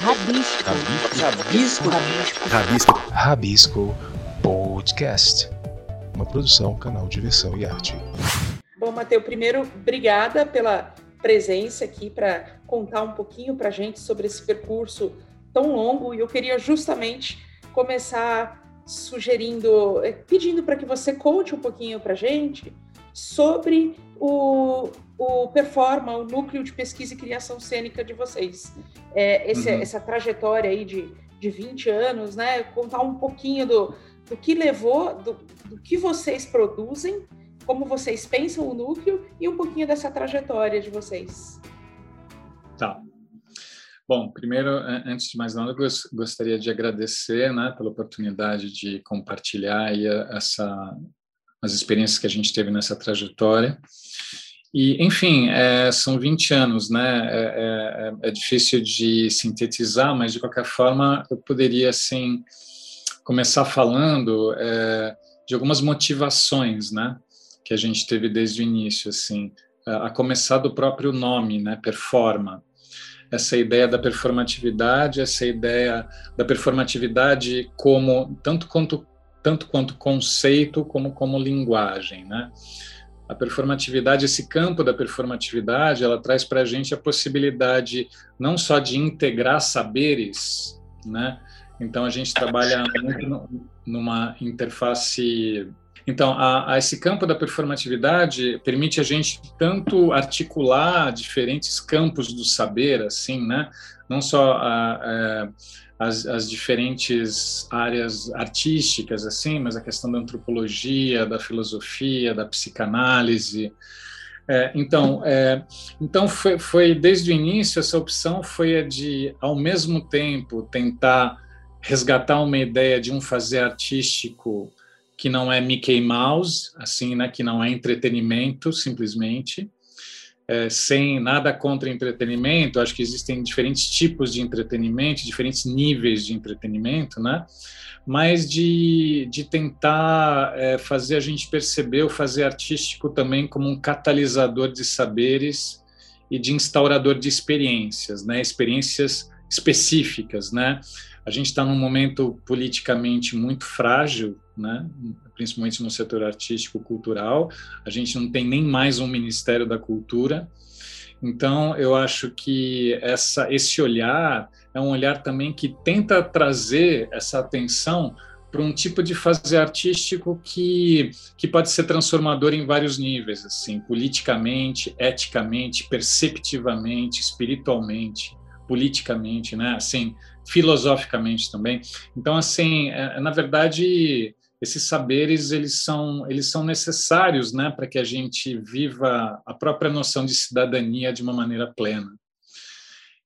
Rabisco. Rabisco. Rabisco. Rabisco. Rabisco Podcast. Uma produção, canal Diversão e Arte. Bom, Matheus, primeiro, obrigada pela presença aqui para contar um pouquinho para a gente sobre esse percurso tão longo. E eu queria justamente começar sugerindo, eh, pedindo para que você conte um pouquinho para a gente sobre o, o Performa, o núcleo de pesquisa e criação cênica de vocês. É, esse, uhum. Essa trajetória aí de, de 20 anos, né? Contar um pouquinho do, do que levou, do, do que vocês produzem, como vocês pensam o núcleo e um pouquinho dessa trajetória de vocês. Tá. Bom, primeiro, antes de mais nada, gostaria de agradecer né, pela oportunidade de compartilhar essa, as experiências que a gente teve nessa trajetória. E, enfim, é, são 20 anos, né? É, é, é, difícil de sintetizar, mas de qualquer forma eu poderia, assim, começar falando é, de algumas motivações, né? Que a gente teve desde o início, assim, a começar do próprio nome, né? Performa. Essa ideia da performatividade, essa ideia da performatividade como tanto quanto tanto quanto conceito como como linguagem, né? A performatividade, esse campo da performatividade, ela traz para a gente a possibilidade não só de integrar saberes, né? Então a gente trabalha muito numa interface. Então, a, a esse campo da performatividade permite a gente tanto articular diferentes campos do saber, assim, né? Não só a, a as, as, diferentes áreas artísticas, assim, mas a questão da antropologia, da filosofia, da psicanálise. É, então, é, então foi, foi, desde o início essa opção foi a de, ao mesmo tempo, tentar resgatar uma ideia de um fazer artístico que não é Mickey Mouse, assim, né, que não é entretenimento simplesmente, é, sem nada contra entretenimento, acho que existem diferentes tipos de entretenimento, diferentes níveis de entretenimento, né? Mas de, de tentar é, fazer a gente perceber o fazer artístico também como um catalisador de saberes e de instaurador de experiências, né? Experiências específicas, né? A gente está num momento politicamente muito frágil, né? Principalmente no setor artístico cultural. A gente não tem nem mais um Ministério da Cultura. Então, eu acho que essa, esse olhar é um olhar também que tenta trazer essa atenção para um tipo de fazer artístico que, que pode ser transformador em vários níveis, assim, politicamente, eticamente, perceptivamente, espiritualmente, politicamente, né? Assim, filosoficamente também. Então, assim, é, na verdade, esses saberes eles são eles são necessários, né, para que a gente viva a própria noção de cidadania de uma maneira plena.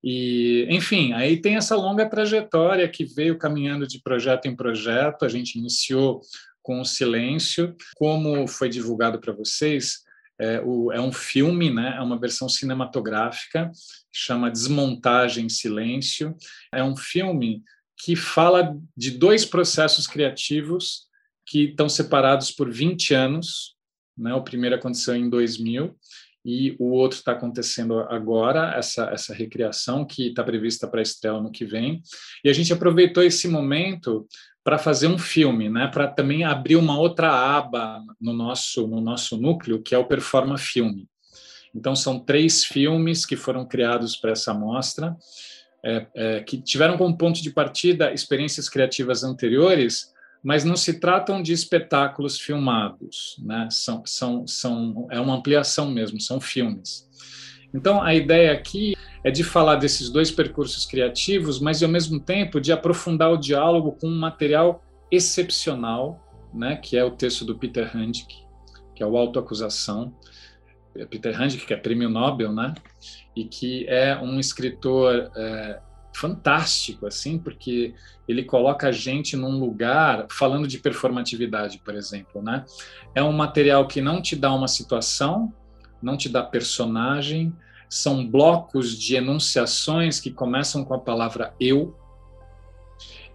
E, enfim, aí tem essa longa trajetória que veio caminhando de projeto em projeto. A gente iniciou com o Silêncio, como foi divulgado para vocês. É, o, é, um filme, né? É uma versão cinematográfica, chama Desmontagem Silêncio. É um filme que fala de dois processos criativos que estão separados por 20 anos. Né? O primeiro aconteceu em 2000 e o outro está acontecendo agora, essa, essa recriação que está prevista para estrear no que vem. E a gente aproveitou esse momento para fazer um filme, né? para também abrir uma outra aba no nosso, no nosso núcleo, que é o Performa Filme. Então, são três filmes que foram criados para essa mostra, é, é, que tiveram como ponto de partida experiências criativas anteriores, mas não se tratam de espetáculos filmados, né? São, são, são, é uma ampliação mesmo, são filmes. Então, a ideia aqui é de falar desses dois percursos criativos, mas ao mesmo tempo de aprofundar o diálogo com um material excepcional, né? Que é o texto do Peter Handick, que é o Autoacusação. Peter Handick, que é prêmio Nobel, né? E que é um escritor é, fantástico, assim, porque ele coloca a gente num lugar, falando de performatividade, por exemplo, né? É um material que não te dá uma situação, não te dá personagem, são blocos de enunciações que começam com a palavra eu,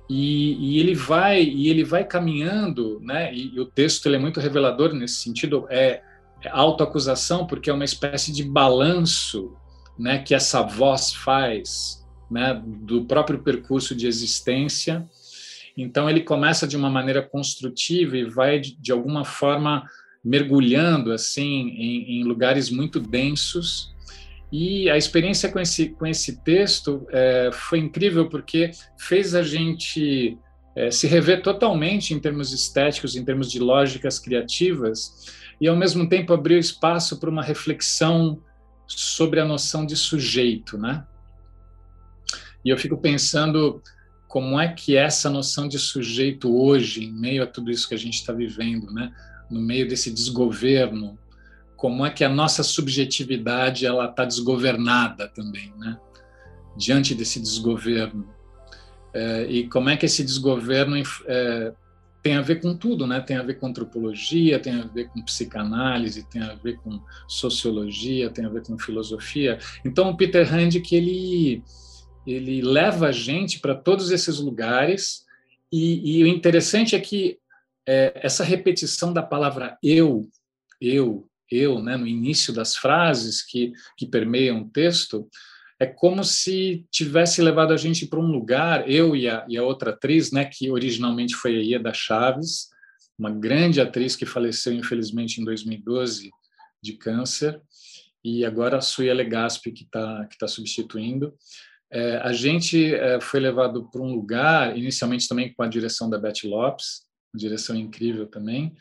e, e, ele vai e ele vai caminhando, né? E, e o texto ele é muito revelador nesse sentido. É, é autoacusação porque é uma espécie de balanço, né? Que essa voz faz né, do próprio percurso de existência. Então ele começa de uma maneira construtiva e vai de alguma forma mergulhando assim em, em lugares muito densos. E a experiência com esse com esse texto é, foi incrível porque fez a gente é, se rever totalmente em termos estéticos, em termos de lógicas criativas, e ao mesmo tempo abriu espaço para uma reflexão sobre a noção de sujeito, né? E eu fico pensando como é que essa noção de sujeito hoje, em meio a tudo isso que a gente está vivendo, né? No meio desse desgoverno, como é que a nossa subjetividade ela está desgovernada também, né? Diante desse desgoverno é, e como é que esse desgoverno é, tem a ver com tudo, né? Tem a ver com antropologia, tem a ver com psicanálise, tem a ver com sociologia, tem a ver com filosofia. Então, o Peter Handick ele ele leva a gente para todos esses lugares e, e, o interessante é que é, essa repetição da palavra eu, eu, eu, né, no início das frases que que permeiam o texto, é como se tivesse levado a gente para um lugar, eu e a, e a, outra atriz, né, que originalmente foi a Ieda Chaves, uma grande atriz que faleceu, infelizmente, em 2012 de câncer, e agora a Suya Legaspi, que está que tá substituindo. É, a gente é, foi levado para um lugar, inicialmente também com a direção da Beth Lopes, uma direção incrível também,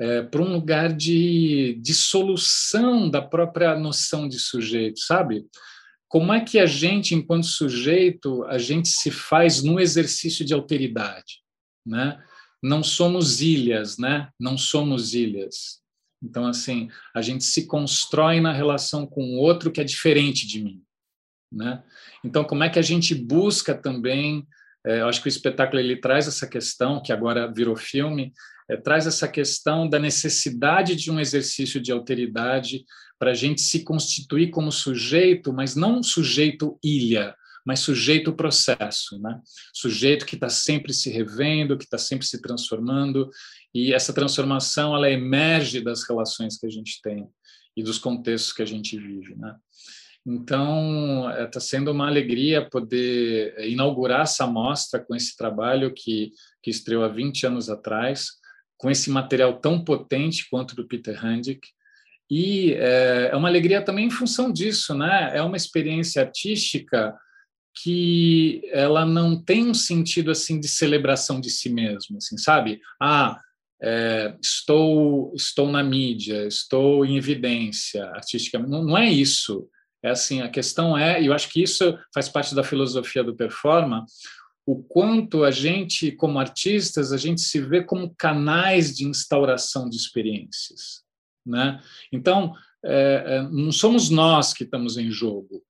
é, para um lugar de, de solução da própria noção de sujeito, sabe? como é que a gente, enquanto sujeito, a gente se faz no exercício de alteridade, né? Não somos ilhas, né? Não somos ilhas. Então, assim, a gente se constrói na relação com o outro que é diferente de mim, né? Então, como é que a gente busca também? É, acho que o espetáculo ele traz essa questão que agora virou filme, é, traz essa questão da necessidade de um exercício de alteridade para a gente se constituir como sujeito, mas não sujeito ilha, mas sujeito processo, né? Sujeito que está sempre se revendo, que está sempre se transformando, e essa transformação ela emerge das relações que a gente tem e dos contextos que a gente vive, né? Então, está é, sendo uma alegria poder é, inaugurar essa mostra com esse trabalho que, que estreou há 20 anos atrás, com esse material tão potente quanto do Peter Handick, e é, é uma alegria também em função disso, né? É uma experiência artística que ela não tem um sentido assim de celebração de si mesmo, assim, sabe? Ah, é, estou estou na mídia, estou em evidência artística. Não, não, é isso. É assim, a questão é, e eu acho que isso faz parte da filosofia do performance, o quanto a gente, como artistas, a gente se vê como canais de instauração de experiências. Né? Então, é, é, não somos nós que estamos em jogo,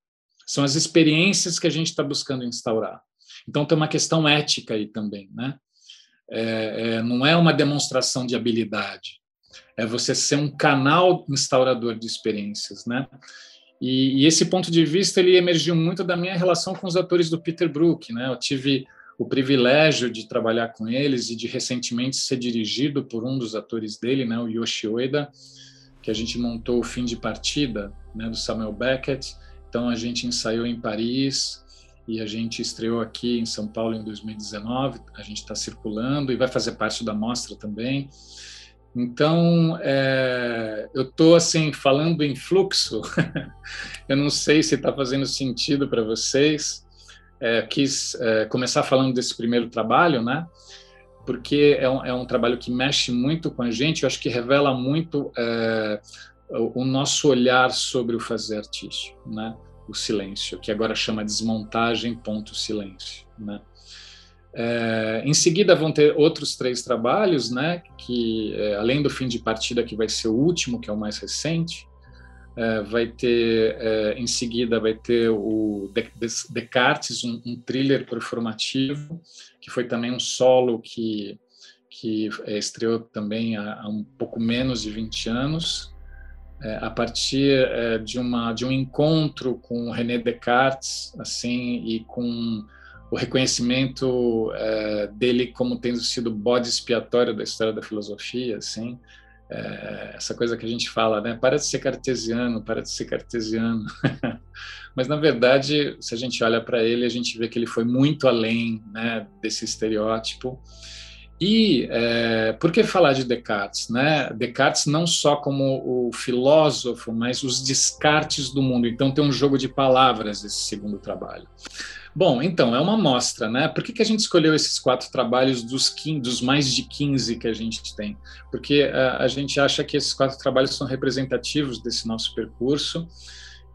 são as experiências que a gente está buscando instaurar. Então, tem uma questão ética aí também. Né? É, é, não é uma demonstração de habilidade, é você ser um canal instaurador de experiências. Né? E, e, esse ponto de vista ele emergiu muito da minha relação com os atores do Peter Brook. Né? Eu tive o privilégio de trabalhar com eles e de recentemente ser dirigido por um dos atores dele, né, o Yoshi Ueda, que a gente montou o fim de partida né, do Samuel Beckett. Então a gente ensaiou em Paris e a gente estreou aqui em São Paulo em 2019. A gente está circulando e vai fazer parte da mostra também. Então é, eu estou assim falando em fluxo. eu não sei se está fazendo sentido para vocês. É, quis é, começar falando desse primeiro trabalho, né? porque é um, é um trabalho que mexe muito com a gente, eu acho que revela muito é, o, o nosso olhar sobre o fazer artístico, né? o silêncio, que agora chama desmontagem ponto silêncio, né? É, em seguida vão ter outros três trabalhos, né? Que é, além do fim de partida, que vai ser o último, que é o mais recente, é, vai ter é, em seguida vai ter o Descartes, um, um thriller performativo que foi também um solo que, que é, estreou também há, há, um pouco menos de 20 anos, é, a partir é, de, uma, de um encontro com René Descartes, assim, e com o reconhecimento é, dele como tendo sido bode expiatório da história da filosofia, assim, é, essa coisa que a gente fala, né? Para de ser cartesiano, para de ser cartesiano. Mas na verdade, se a gente olha para ele, a gente vê que ele foi muito além, né, desse estereótipo. E é, por que falar de Descartes? Né? Descartes não só como o filósofo, mas os descartes do mundo. Então tem um jogo de palavras esse segundo trabalho. Bom, então, é uma amostra, né? Por que, que a gente escolheu esses quatro trabalhos dos, 15, dos mais de 15 que a gente tem? Porque a, eh, a gente acha que esses quatro trabalhos são representativos desse nosso percurso.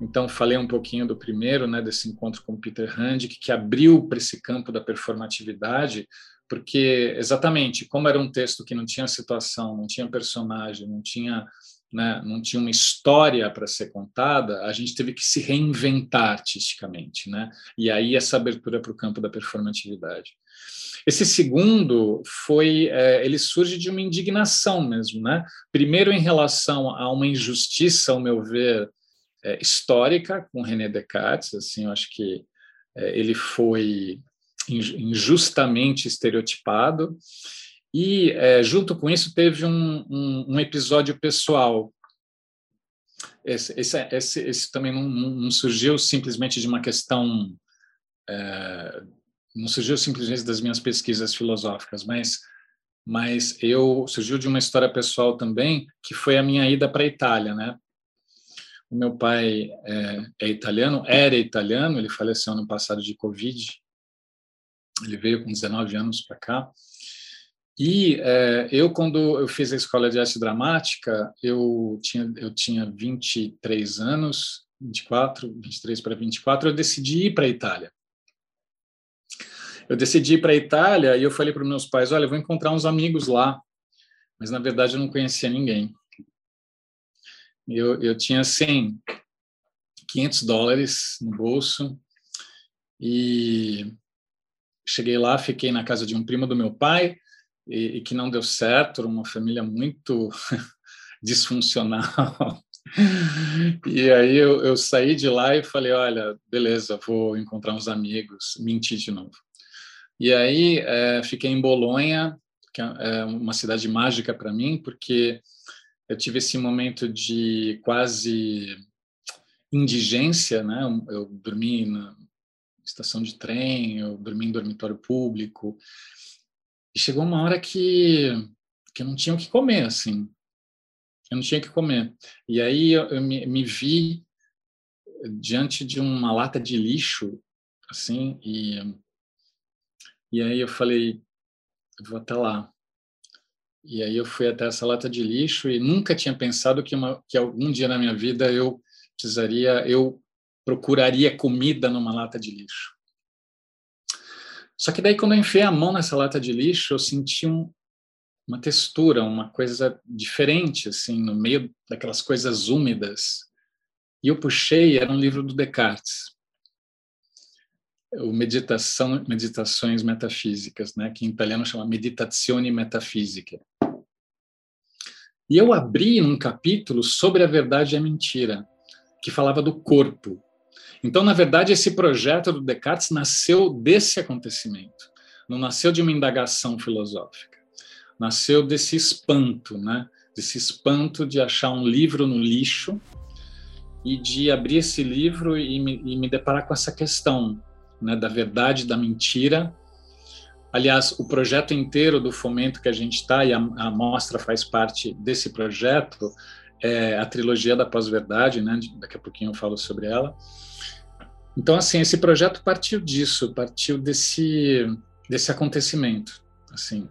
Então, falei um pouquinho do primeiro, né, desse encontro com Peter Handick, que abriu para esse campo da performatividade, porque, exatamente, como era um texto que não tinha situação, não tinha personagem, não tinha né, não tinha uma história para ser contada, a gente teve que se reinventar artisticamente, né? E aí essa abertura para o campo da performatividade. Esse segundo foi, é, ele surge de uma indignação mesmo, né? Primeiro em relação a uma injustiça, ao meu ver, é, histórica com René Descartes, assim, eu acho que é, ele foi injustamente estereotipado e, é, junto com isso, teve um, um, um episódio pessoal. Esse, esse, esse, esse também não, não, surgiu simplesmente de uma questão. É, não surgiu simplesmente das minhas pesquisas filosóficas, mas, mas eu surgiu de uma história pessoal também, que foi a minha ida para a Itália, né? O meu pai é, é italiano, era italiano, ele faleceu ano passado de Covid. Ele veio com 19 anos para cá. E é, eu, quando eu fiz a escola de arte dramática, eu tinha, eu tinha 23 anos, 24, 23 para 24, eu decidi ir para a Itália. Eu decidi ir para a Itália e eu falei para meus pais: olha, eu vou encontrar uns amigos lá. Mas, na verdade, eu não conhecia ninguém. Eu, eu tinha, assim, 500 dólares no bolso e cheguei lá, fiquei na casa de um primo do meu pai e, e que não deu certo, era uma família muito disfuncional. E aí eu, eu, saí de lá e falei, olha, beleza, vou encontrar uns amigos, menti de novo. E aí é, fiquei em Bolonha, que é, é uma cidade mágica para mim, porque eu tive esse momento de quase indigência, né? Eu dormi na estação de trem, eu dormi em dormitório público, e chegou uma hora que, que eu não tinha o que comer, assim. Eu não tinha o que comer. E aí eu, eu me, me, vi diante de uma lata de lixo, assim, e, e aí eu falei, eu vou até lá. E aí eu fui até essa lata de lixo e nunca tinha pensado que, uma, que algum dia na minha vida eu precisaria, eu procuraria comida numa lata de lixo. Só que daí, quando eu enfiei a mão nessa lata de lixo, eu senti um, uma textura, uma coisa diferente, assim, no meio daquelas coisas úmidas. E eu puxei, era um livro do Descartes, o Meditação, Meditações Metafísicas, né, que em italiano chama Meditazione Metafisica. E eu abri um capítulo sobre a verdade e a mentira, que falava do corpo, então, na verdade, esse projeto do Descartes nasceu desse acontecimento, não nasceu de uma indagação filosófica, nasceu desse espanto, né? Desse espanto de achar um livro no lixo e de abrir esse livro e me, e me deparar com essa questão, né? Da verdade, da mentira. Aliás, o projeto inteiro do fomento que a gente está, e a, a mostra faz parte desse projeto, é a trilogia da pós-verdade, né? Daqui a pouquinho eu falo sobre ela então, assim, esse projeto partiu disso, partiu desse, desse acontecimento, assim.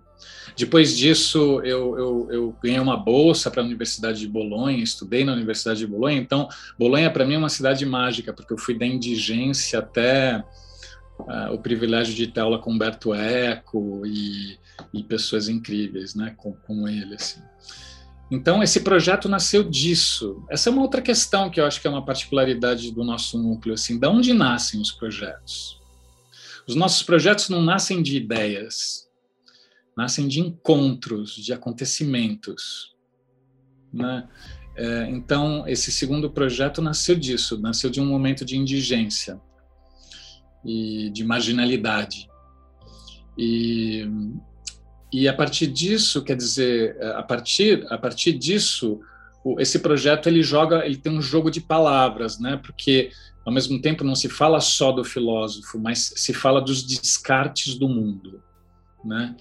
Depois disso, eu, eu, eu ganhei uma bolsa para a Universidade de Bolonha, estudei na Universidade de Bolonha. Então, Bolonha para mim é uma cidade mágica, porque eu fui da indigência até uh, o privilégio de ter aula com Humberto Eco e, e pessoas incríveis, né, como, como ele, assim. Então, esse projeto nasceu disso. Essa é uma outra questão que eu acho que é uma particularidade do nosso núcleo. Assim, da onde nascem os projetos? Os nossos projetos não nascem de ideias, nascem de encontros, de acontecimentos. Né? É, então, esse segundo projeto nasceu disso, nasceu de um momento de indigência e de marginalidade. E e a partir disso, quer dizer, a partir, a partir disso, esse projeto ele joga, ele tem um jogo de palavras, né? Porque ao mesmo tempo não se fala só do filósofo, mas se fala dos descartes do mundo, né?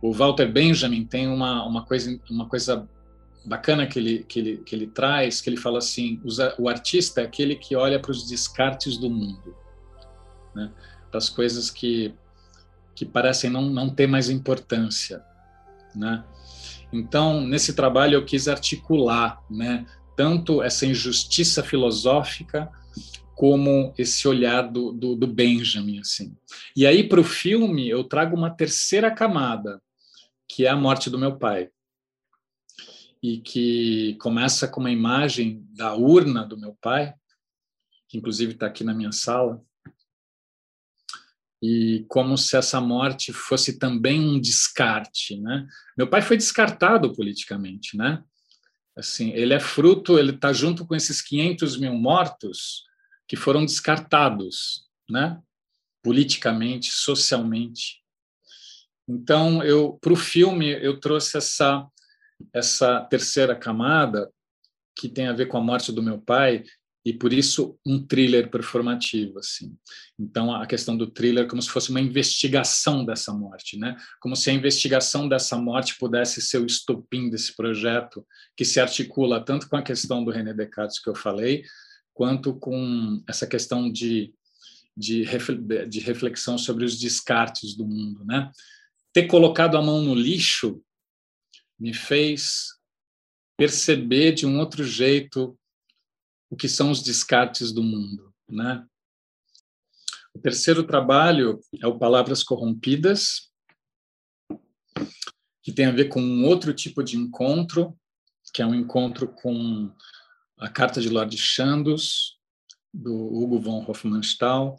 O Walter Benjamin tem uma, uma coisa uma coisa bacana que ele, que ele que ele traz, que ele fala assim, o artista é aquele que olha para os descartes do mundo, né? Para as coisas que que parecem não, não ter mais importância, né? Então, nesse trabalho eu quis articular, né, tanto essa injustiça filosófica como esse olhar do, do, do Benjamin, assim. E aí, para o filme, eu trago uma terceira camada, que é a morte do meu pai. E que começa com uma imagem da urna do meu pai, que inclusive está aqui na minha sala, e como se essa morte fosse também um descarte, né? Meu pai foi descartado politicamente, né? Assim, ele é fruto, ele está junto com esses 500 mil mortos que foram descartados, né? Politicamente, socialmente. Então, eu para o filme eu trouxe essa essa terceira camada que tem a ver com a morte do meu pai e por isso um thriller performativo assim. Então a questão do thriller como se fosse uma investigação dessa morte, né? Como se a investigação dessa morte pudesse ser o estopim desse projeto que se articula tanto com a questão do René Descartes que eu falei, quanto com essa questão de de, de reflexão sobre os descartes do mundo, né? Ter colocado a mão no lixo me fez perceber de um outro jeito o que são os descartes do mundo, né? O terceiro trabalho é o Palavras Corrompidas, que tem a ver com um outro tipo de encontro, que é um encontro com a Carta de Lord Chandos, do Hugo von Hofmannsthal,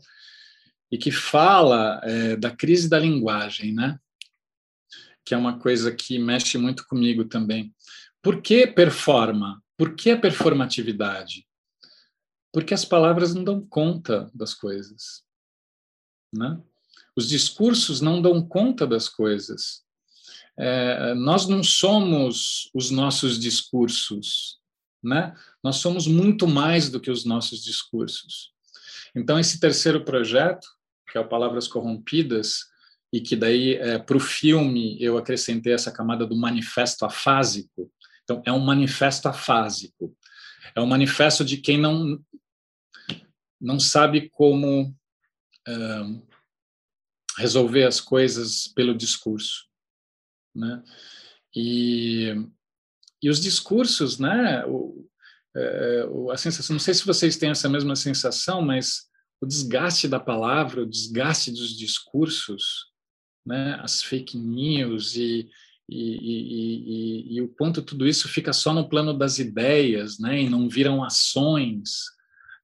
e que fala é, da crise da linguagem, né? Que é uma coisa que mexe muito comigo também. Por que performa? Por que a performatividade? Porque as palavras não dão conta das coisas, né? Os discursos não dão conta das coisas. É, nós não somos os nossos discursos, né? Nós somos muito mais do que os nossos discursos. Então esse terceiro projeto, que é o Palavras Corrompidas, e que daí é, para o filme eu acrescentei essa camada do manifesto afásico. Então é um manifesto afásico. É um manifesto de quem não não sabe como uh, resolver as coisas pelo discurso, né? E, e os discursos, né? O, a sensação, não sei se vocês têm essa mesma sensação, mas o desgaste da palavra, o desgaste dos discursos, né? As fake news e e, e, e, e, o quanto tudo isso fica só no plano das ideias, né, e não viram ações,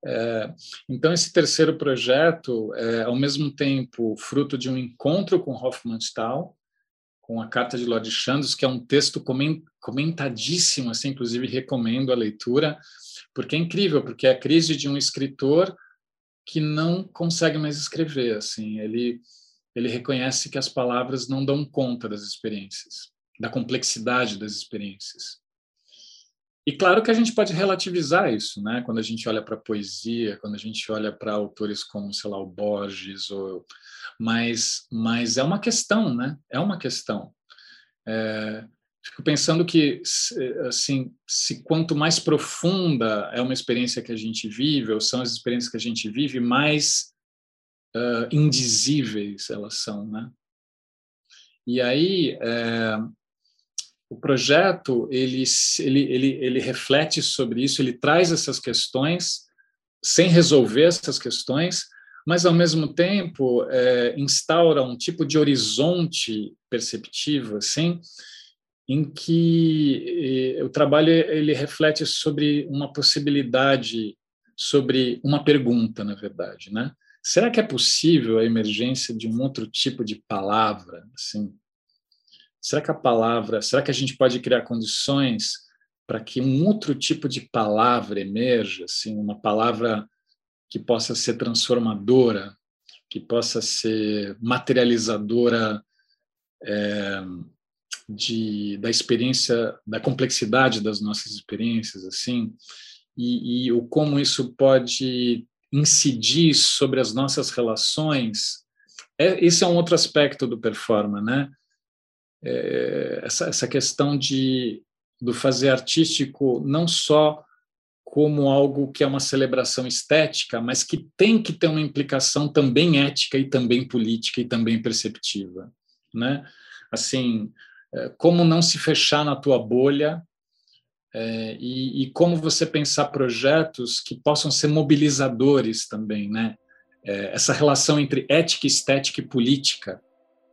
é, então, esse terceiro projeto é, ao mesmo tempo, fruto de um encontro com Hofmannsthal, com a Carta de Lord Chandos, que é um texto comentadíssimo, assim, inclusive recomendo a leitura, porque é incrível, porque é a crise de um escritor que não consegue mais escrever, assim, ele ele reconhece que as palavras não dão conta das experiências, da complexidade das experiências. E claro que a gente pode relativizar isso, né? Quando a gente olha para poesia, quando a gente olha para autores como, sei lá, o Borges, ou... mas, mas é uma questão, né? É uma questão. É... Fico pensando que, assim, se quanto mais profunda é uma experiência que a gente vive, ou são as experiências que a gente vive, mais uh, indizíveis elas são, né? E aí, é, o projeto ele, ele, ele, ele reflete sobre isso, ele traz essas questões sem resolver essas questões, mas ao mesmo tempo é, instaura um tipo de horizonte perceptivo, assim, em que o trabalho ele reflete sobre uma possibilidade, sobre uma pergunta, na verdade, né? Será que é possível a emergência de um outro tipo de palavra, assim, Será que a palavra, será que a gente pode criar condições para que um outro tipo de palavra emerja, assim, uma palavra que possa ser transformadora, que possa ser materializadora é, de, da experiência, da complexidade das nossas experiências, assim, e, e o como isso pode incidir sobre as nossas relações. É, esse é um outro aspecto do performance, né? É, essa, essa questão de do fazer artístico não só como algo que é uma celebração estética, mas que tem que ter uma implicação também ética e também política e também perceptiva, né? Assim, é, como não se fechar na tua bolha é, e, e, como você pensar projetos que possam ser mobilizadores também, né? É, essa relação entre ética, estética e política,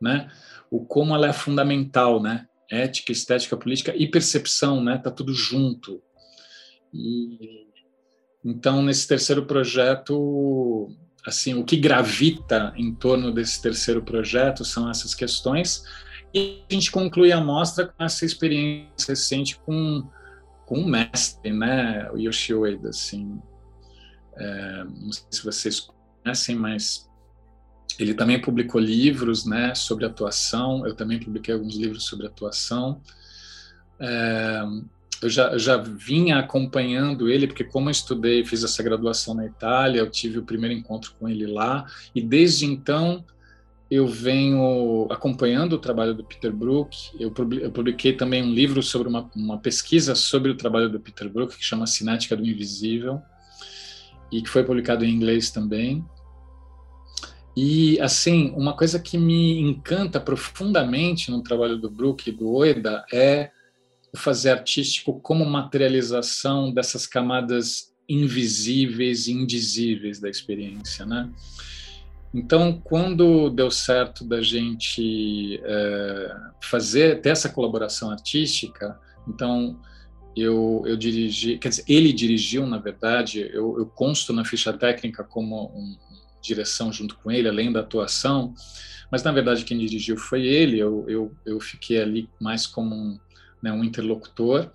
né? O como ela é fundamental, né? Ética, estética, política e percepção, né? Tá tudo junto. E então nesse terceiro projeto, assim, o que gravita em torno desse terceiro projeto são essas questões e a gente conclui a mostra com essa experiência recente com, com um mestre, né, o Yoshi Ueda, assim. É, não sei se vocês conhecem, mas ele também publicou livros, né, sobre atuação. Eu também publiquei alguns livros sobre atuação. É, eu já, já vinha acompanhando ele, porque como eu estudei, fiz essa graduação na Itália, eu tive o primeiro encontro com ele lá, e desde então eu venho acompanhando o trabalho do Peter Brook. Eu publiquei também um livro sobre uma, uma pesquisa sobre o trabalho do Peter Brook, que chama Cinética do Invisível, e que foi publicado em inglês também. E, assim, uma coisa que me encanta profundamente no trabalho do Brook e do Oeda é o fazer artístico como materialização dessas camadas invisíveis e indizíveis da experiência, né? Então, quando deu certo da gente é, fazer, ter essa colaboração artística, então eu, eu dirigi, quer dizer, ele dirigiu, na verdade, eu, eu consto na ficha técnica como um, direção junto com ele, além da atuação, mas na verdade quem dirigiu foi ele, eu, eu, eu fiquei ali mais como um, né, um interlocutor,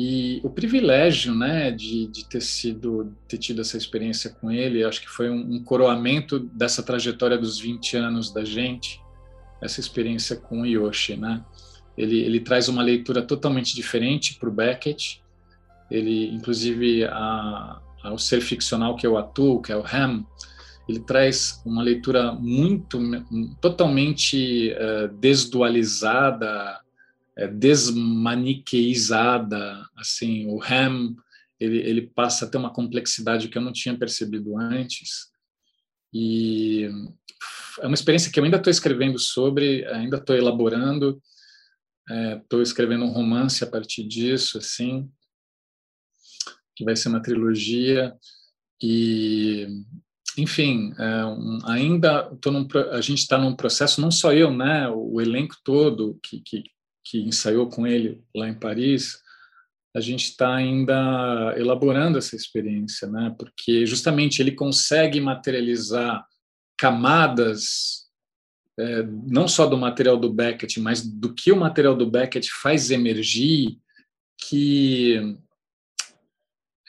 e o privilégio, né, de, de ter sido, ter tido essa experiência com ele, acho que foi um, um coroamento dessa trajetória dos 20 anos da gente, essa experiência com o Yoshi, né? Ele, ele traz uma leitura totalmente diferente para o Beckett. Ele, inclusive, a, a, o ser ficcional que eu atuo, que é o Ham, ele traz uma leitura muito, totalmente uh, desdualizada, é, desmaniqueizada, assim, o Ham ele, ele passa a ter uma complexidade que eu não tinha percebido antes. E é uma experiência que eu ainda estou escrevendo sobre, ainda estou elaborando, estou é, escrevendo um romance a partir disso, assim, que vai ser uma trilogia e enfim, é, um, ainda tô num, a gente está num processo, não só eu, né, o elenco todo que, que, que ensaiou com ele lá em Paris, a gente está ainda elaborando essa experiência, né? Porque justamente ele consegue materializar camadas é, não só do material do Beckett, mas do que o material do Beckett faz emergir, que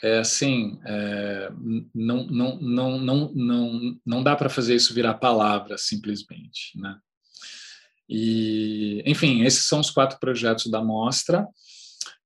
é assim, é, não, não, não, não, não, não dá para fazer isso virar palavra simplesmente, né? E, enfim, esses são os quatro projetos da mostra.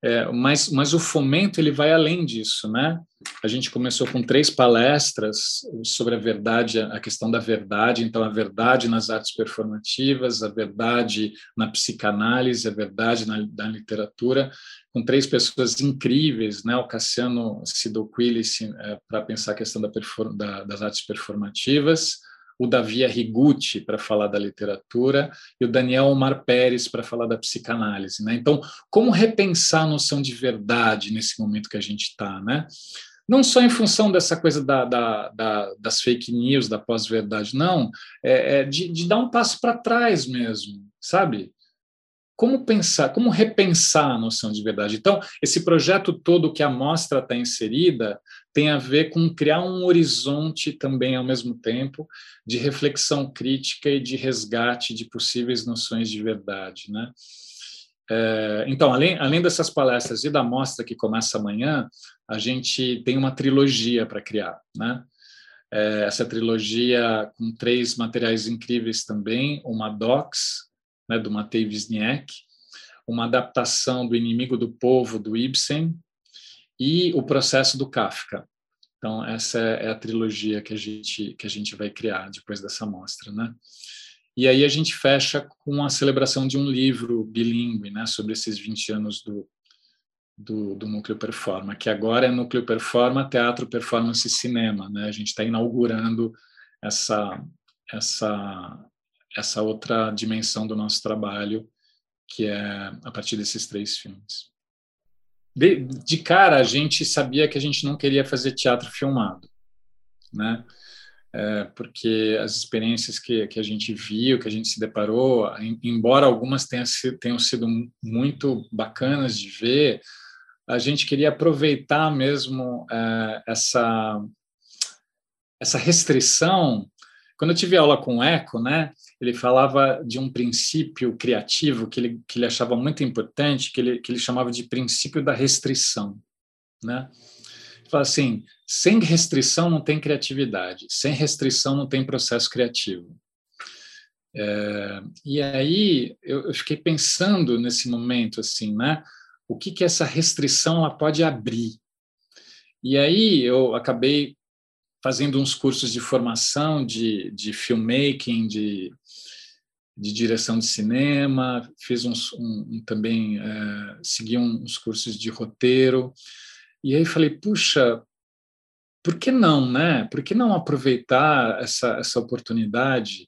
É, mas, mas o fomento ele vai além disso, né? A gente começou com três palestras sobre a verdade, a questão da verdade. Então, a verdade nas artes performativas, a verdade na psicanálise, a verdade na, na literatura, com três pessoas incríveis, né? O Cassiano Sidoquilis é, para pensar a questão da, da, das artes performativas, o Davi Arrigucci para falar da literatura e o Daniel Omar Pérez para falar da psicanálise. Né? Então, como repensar a noção de verdade nesse momento que a gente está? Né? Não só em função dessa coisa da, da, da, das fake news, da pós-verdade, não, é, é de, de dar um passo para trás mesmo, sabe? Como pensar, como repensar a noção de verdade. Então, esse projeto todo que a mostra está inserida tem a ver com criar um horizonte também ao mesmo tempo de reflexão crítica e de resgate de possíveis noções de verdade, né? É, então, além, além dessas palestras e da mostra que começa amanhã, a gente tem uma trilogia para criar, né? É, essa trilogia com três materiais incríveis também, uma docs, né, do Matei Wisniewski, uma adaptação do Inimigo do Povo, do Ibsen, e o processo do Kafka. Então, essa é a trilogia que a gente, que a gente vai criar depois dessa mostra. Né? E aí a gente fecha com a celebração de um livro bilíngue né, sobre esses 20 anos do, do, do Núcleo Performa, que agora é Núcleo Performa, Teatro, Performance e Cinema. Né? A gente está inaugurando essa, essa, essa outra dimensão do nosso trabalho, que é a partir desses três filmes. De, de cara, a gente sabia que a gente não queria fazer teatro filmado, né? É, porque as experiências que, que a gente viu, que a gente se deparou, em, embora algumas tenham, tenham sido muito bacanas de ver, a gente queria aproveitar mesmo é, essa essa restrição. Quando eu tive aula com o Eco, né, ele falava de um princípio criativo que ele, que ele achava muito importante, que ele, que ele chamava de princípio da restrição. Né? Ele fala assim: sem restrição não tem criatividade, sem restrição não tem processo criativo. É, e aí eu, eu, fiquei pensando nesse momento assim, né? O que que essa restrição ela pode abrir? E aí eu acabei fazendo uns cursos de formação de, de filmmaking, de, de direção de cinema, fiz uns, um, um, também, é, segui uns cursos de roteiro, e aí falei, puxa, por que não, né? Por que não aproveitar essa, essa oportunidade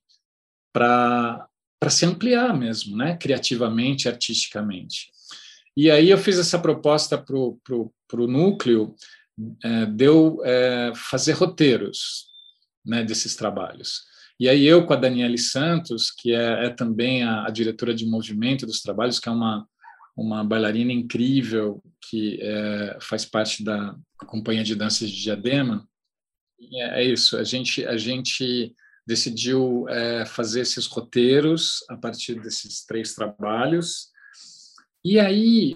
para se ampliar mesmo, né? Criativamente, artisticamente. E aí eu fiz essa proposta para o núcleo, é, deu é, fazer roteiros né, desses trabalhos. E aí eu com a Daniele Santos, que é, é também a, a, diretora de movimento dos trabalhos, que é uma, uma bailarina incrível que é, faz parte da companhia de danças de Diadema, é, é, isso, a gente, a gente decidiu é, fazer esses roteiros a partir desses três trabalhos, e aí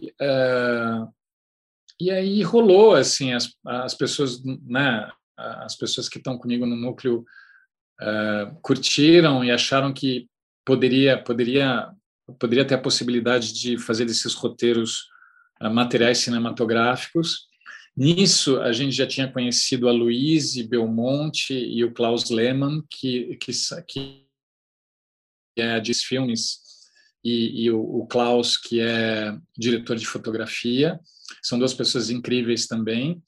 e aí rolou assim as, as pessoas, né, as pessoas que estão comigo no núcleo uh, curtiram e acharam que poderia poderia poderia ter a possibilidade de fazer esses roteiros uh, materiais cinematográficos. Nisso a gente já tinha conhecido a Luíse Belmonte e o Klaus Lehmann que que, que é Diz Filmes e, e o, o Klaus que é diretor de fotografia são duas pessoas incríveis também.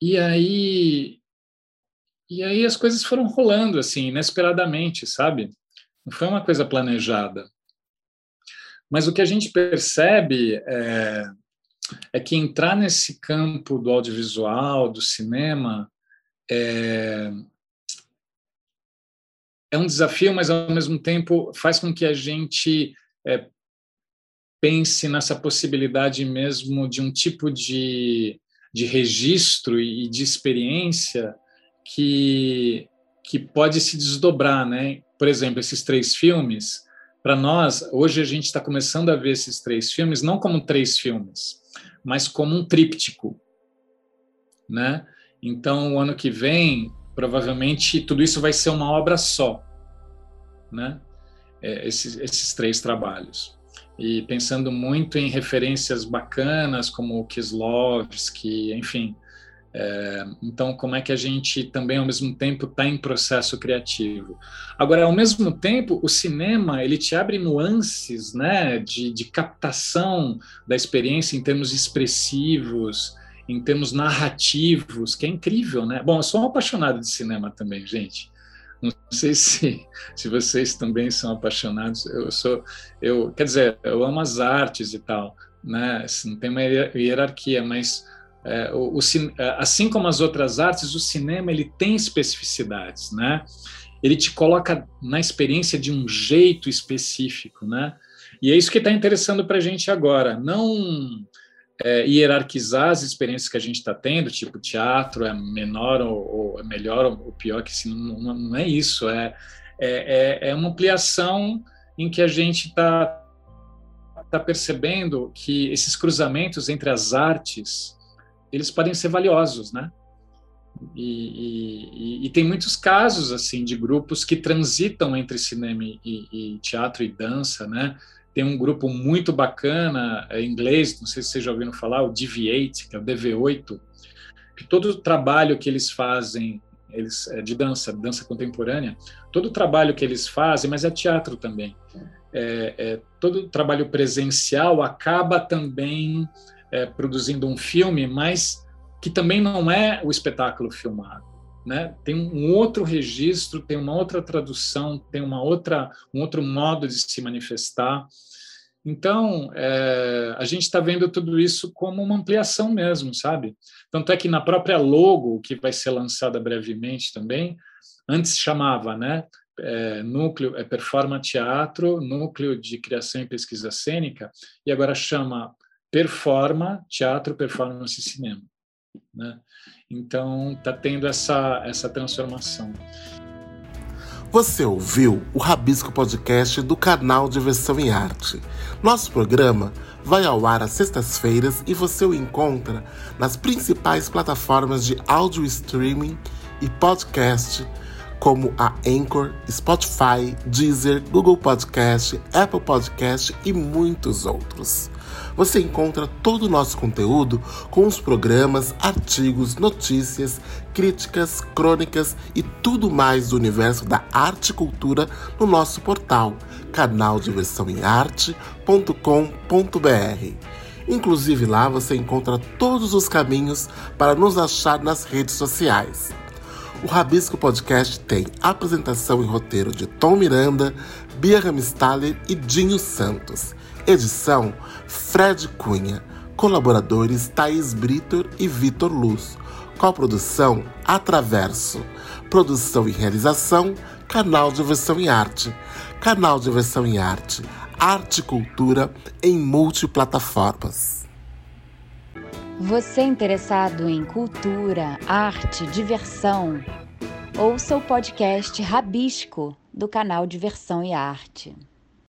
E aí e aí as coisas foram rolando assim, inesperadamente, sabe? Não foi uma coisa planejada. Mas o que a gente percebe é, é que entrar nesse campo do audiovisual, do cinema, é, é um desafio, mas ao mesmo tempo faz com que a gente é, pense nessa possibilidade mesmo de um tipo de, de registro e de experiência que, que pode se desdobrar, né? Por exemplo, esses três filmes, para nós, hoje a gente está começando a ver esses três filmes não como três filmes, mas como um tríptico, né? Então, o ano que vem, provavelmente, tudo isso vai ser uma obra só, né? É, esses, esses três trabalhos e pensando muito em referências bacanas como Kislovski, enfim. É, então, como é que a gente também, ao mesmo tempo, está em processo criativo? Agora, ao mesmo tempo, o cinema ele te abre nuances, né, de, de captação da experiência em termos expressivos, em termos narrativos, que é incrível, né? Bom, eu sou um apaixonado de cinema também, gente. Não sei se, se vocês também são apaixonados. Eu sou, eu, quer dizer, eu amo as artes e tal, né? Assim, não tem uma hierarquia, mas é, o, o, é, assim como as outras artes, o cinema ele tem especificidades, né? Ele te coloca na experiência de um jeito específico, né? E é isso que está interessando para a gente agora. Não é, hierarquizar as experiências que a gente está tendo, tipo teatro é menor ou, ou é melhor ou, pior, que assim, não, não, é isso, é, é, é, é uma ampliação em que a gente está tá percebendo que esses cruzamentos entre as artes eles podem ser valiosos, né? E, e, e, tem muitos casos assim de grupos que transitam entre cinema e, e, teatro e dança, né? Tem um grupo muito bacana em inglês, não sei se vocês já ouviram falar, o DV8, que é o DV8, que todo o trabalho que eles fazem, eles é de dança, dança contemporânea, todo o trabalho que eles fazem, mas é teatro também. É, é, todo o trabalho presencial acaba também é, produzindo um filme, mas que também não é o espetáculo filmado. Né? Tem um outro registro, tem uma outra tradução, tem uma outra, um outro modo de se manifestar. Então, é, a gente está vendo tudo isso como uma ampliação mesmo, sabe? Tanto é que na própria logo, que vai ser lançada brevemente também, antes chamava, né? É, núcleo é Performa Teatro, Núcleo de Criação e Pesquisa Cênica, e agora chama Performa Teatro, Performance e Cinema. Né? Então, está tendo essa, essa transformação. Você ouviu o Rabisco Podcast do canal Diversão em Arte. Nosso programa vai ao ar às sextas-feiras e você o encontra nas principais plataformas de áudio streaming e podcast, como a Anchor, Spotify, Deezer, Google Podcast, Apple Podcast e muitos outros. Você encontra todo o nosso conteúdo com os programas, artigos, notícias, críticas, crônicas e tudo mais do universo da arte e cultura no nosso portal canaldiversãoemarte.com.br. Inclusive lá você encontra todos os caminhos para nos achar nas redes sociais. O Rabisco Podcast tem apresentação e roteiro de Tom Miranda, Bia Ramstaller e Dinho Santos. Edição Fred Cunha. Colaboradores Thaís Britor e Vitor Luz. Coprodução Atraverso. Produção e realização Canal de Versão em Arte. Canal de Versão em Arte. Arte e cultura em multiplataformas. Você interessado em cultura, arte, diversão? Ouça o podcast Rabisco do canal Diversão e Arte.